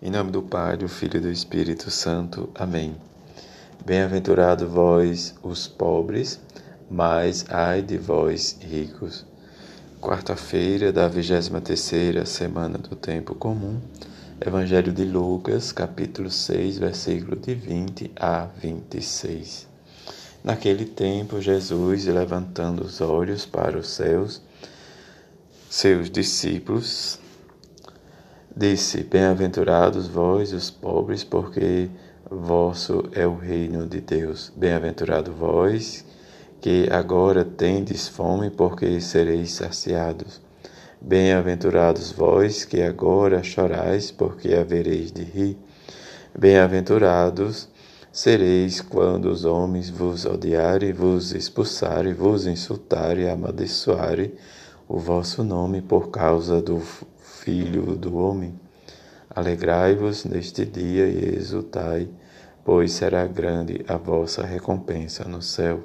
Em nome do Pai, do Filho e do Espírito Santo. Amém. Bem-aventurado vós, os pobres, mas ai de vós, ricos. Quarta-feira da 23 semana do tempo comum. Evangelho de Lucas, capítulo 6, versículo de 20 a 26. Naquele tempo, Jesus, levantando os olhos para os céus, seus discípulos Disse: Bem-aventurados vós, os pobres, porque vosso é o reino de Deus. Bem-aventurado vós, que agora tendes fome, porque sereis saciados. Bem-aventurados vós, que agora chorais, porque havereis de rir. Bem-aventurados sereis quando os homens vos odiarem, vos expulsarem, vos insultarem amaldiçoarem o vosso nome por causa do Filho do Homem. Alegrai-vos neste dia e exultai, pois será grande a vossa recompensa no céu.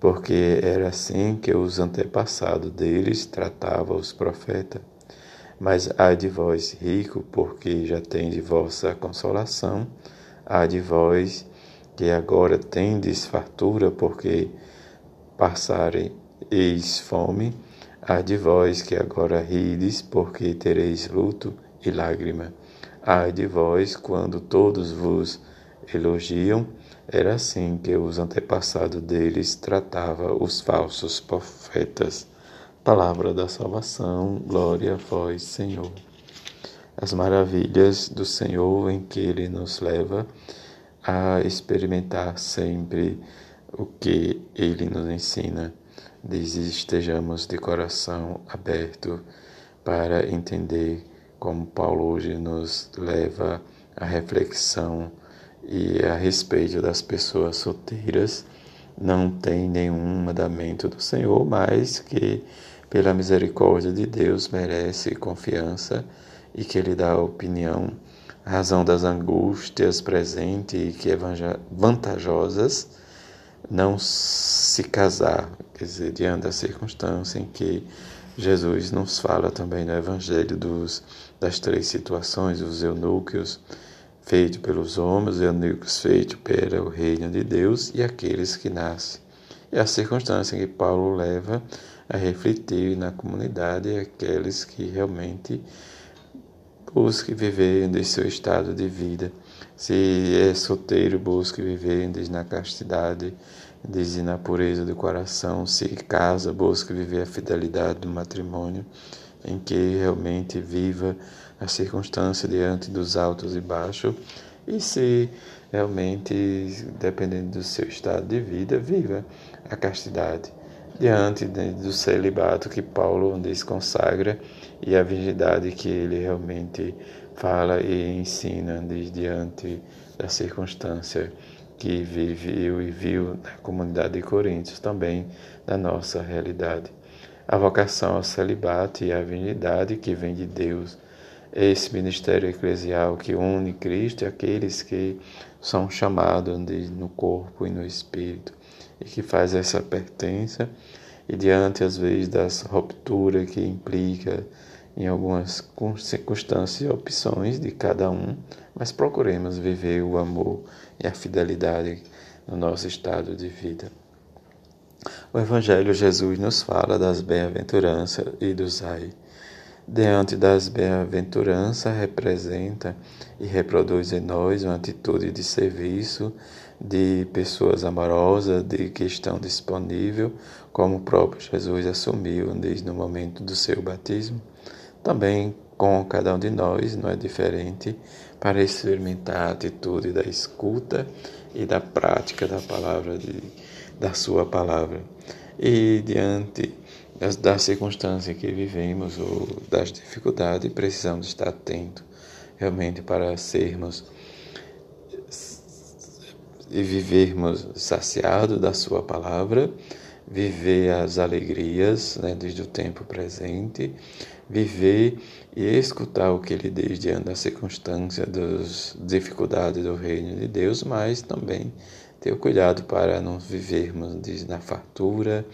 Porque era assim que os antepassados deles tratavam os profetas. Mas ai de vós, rico, porque já tendes vossa consolação, ai de vós, que agora tendes fartura, porque passareis fome, Ai de vós que agora rides, porque tereis luto e lágrima. Ai de vós quando todos vos elogiam, era assim que os antepassados deles tratava os falsos profetas. Palavra da salvação, glória a vós, Senhor. As maravilhas do Senhor em que Ele nos leva a experimentar sempre o que Ele nos ensina estejamos de coração aberto para entender como Paulo hoje nos leva à reflexão e a respeito das pessoas solteiras. Não tem nenhum mandamento do Senhor, mas que, pela misericórdia de Deus, merece confiança e que Ele dá opinião, razão das angústias presentes e que é vantajosas não se casar, quer dizer, diante da circunstância em que Jesus nos fala também no Evangelho dos, das três situações, os eunucos feitos pelos homens, os eunucos feitos pelo reino de Deus e aqueles que nascem. É a circunstância que Paulo leva a refletir na comunidade aqueles que realmente busquem viver em seu estado de vida se é solteiro, busque viver na castidade, desde na pureza do coração. Se casa, busque viver a fidelidade do matrimônio, em que realmente viva a circunstância diante dos altos e baixos. E se realmente, dependendo do seu estado de vida, viva a castidade diante do celibato que Paulo diz consagra e a virgindade que ele realmente fala e ensina diante da circunstância que viveu e viu na comunidade de Coríntios, também da nossa realidade. A vocação ao celibato e a virgindade que vem de Deus, esse ministério eclesial que une Cristo e aqueles que são chamados no corpo e no espírito e que faz essa pertença e diante às vezes das rupturas que implica em algumas circunstâncias e opções de cada um, mas procuremos viver o amor e a fidelidade no nosso estado de vida. O Evangelho Jesus nos fala das bem-aventuranças e dos ai. Diante das bem-aventuranças, representa e reproduz em nós uma atitude de serviço, de pessoas amorosas, de que estão disponíveis, como o próprio Jesus assumiu desde o momento do seu batismo também com cada um de nós, não é diferente, para experimentar a atitude da escuta e da prática da palavra, de, da sua palavra. E diante das, das circunstâncias que vivemos ou das dificuldades, precisamos estar atentos realmente para sermos e vivermos saciados da sua palavra, viver as alegrias né, desde o tempo presente, viver e escutar o que ele diz diante da circunstância, das dificuldades do reino de Deus, mas também ter o cuidado para não vivermos diz, na fartura,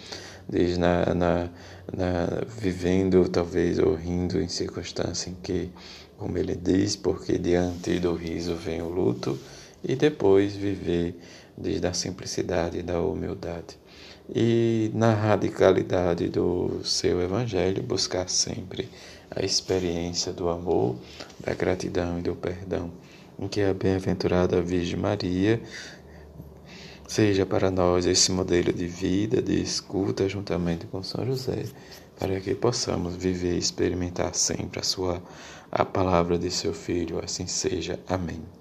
diz, na, na, na, vivendo talvez ou rindo em circunstâncias em que como ele diz, porque diante do riso vem o luto, e depois viver desde a simplicidade e da humildade. E na radicalidade do seu evangelho, buscar sempre a experiência do amor, da gratidão e do perdão, em que a bem-aventurada Virgem Maria seja para nós esse modelo de vida, de escuta, juntamente com São José, para que possamos viver e experimentar sempre a sua a palavra de seu filho, assim seja. Amém.